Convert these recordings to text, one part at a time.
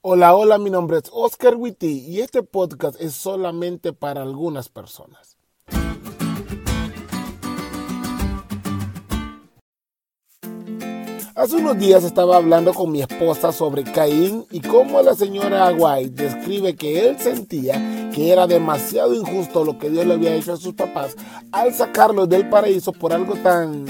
Hola, hola, mi nombre es Oscar Witty y este podcast es solamente para algunas personas. Hace unos días estaba hablando con mi esposa sobre Caín y cómo la señora White describe que él sentía que era demasiado injusto lo que Dios le había hecho a sus papás al sacarlos del paraíso por algo tan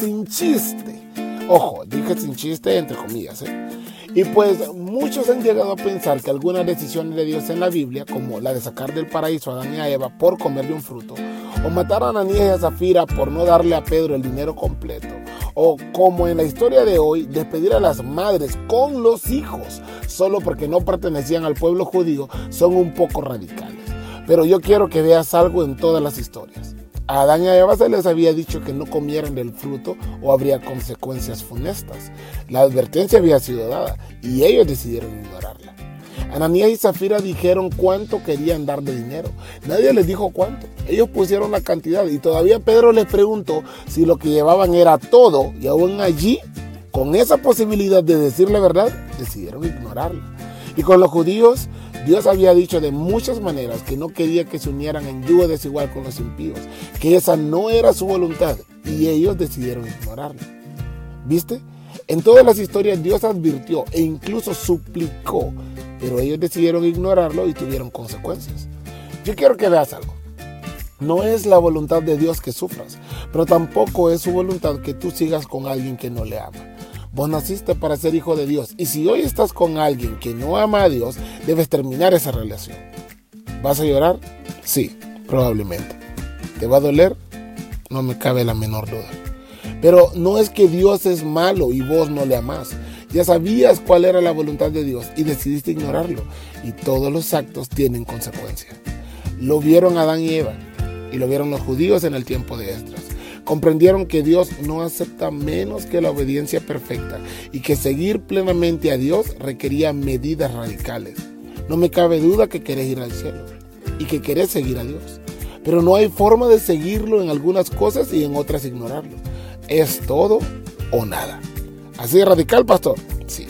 sin chiste. Ojo, dije sin chiste entre comillas. ¿eh? Y pues muchos han llegado a pensar que algunas decisiones de Dios en la Biblia, como la de sacar del paraíso a Adán y a Eva por comerle un fruto, o matar a Ananías y a Zafira por no darle a Pedro el dinero completo, o como en la historia de hoy, despedir a las madres con los hijos solo porque no pertenecían al pueblo judío, son un poco radicales. Pero yo quiero que veas algo en todas las historias. A Adán y a Eva se les había dicho que no comieran del fruto o habría consecuencias funestas. La advertencia había sido dada y ellos decidieron ignorarla. Ananías y Zafira dijeron cuánto querían dar de dinero. Nadie les dijo cuánto. Ellos pusieron la cantidad y todavía Pedro les preguntó si lo que llevaban era todo y aún allí, con esa posibilidad de decir la verdad, decidieron ignorarla. Y con los judíos, Dios había dicho de muchas maneras que no quería que se unieran en yugo desigual con los impíos, que esa no era su voluntad y ellos decidieron ignorarla. ¿Viste? En todas las historias Dios advirtió e incluso suplicó, pero ellos decidieron ignorarlo y tuvieron consecuencias. Yo quiero que veas algo. No es la voluntad de Dios que sufras, pero tampoco es su voluntad que tú sigas con alguien que no le ama. Vos naciste para ser hijo de Dios y si hoy estás con alguien que no ama a Dios, debes terminar esa relación. ¿Vas a llorar? Sí, probablemente. ¿Te va a doler? No me cabe la menor duda. Pero no es que Dios es malo y vos no le amás. Ya sabías cuál era la voluntad de Dios y decidiste ignorarlo. Y todos los actos tienen consecuencias. Lo vieron Adán y Eva y lo vieron los judíos en el tiempo de Esdras. Comprendieron que Dios no acepta menos que la obediencia perfecta y que seguir plenamente a Dios requería medidas radicales. No me cabe duda que querés ir al cielo y que querés seguir a Dios. Pero no hay forma de seguirlo en algunas cosas y en otras ignorarlo. Es todo o nada. ¿Así de radical, pastor? Sí,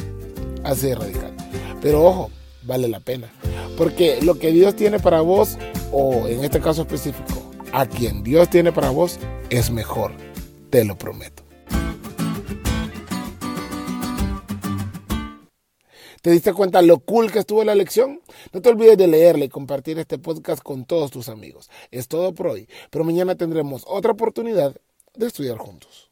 así de radical. Pero ojo, vale la pena. Porque lo que Dios tiene para vos, o en este caso específico, a quien Dios tiene para vos, es mejor. Te lo prometo. ¿Te diste cuenta lo cool que estuvo la lección? No te olvides de leerle y compartir este podcast con todos tus amigos. Es todo por hoy, pero mañana tendremos otra oportunidad de estudiar juntos.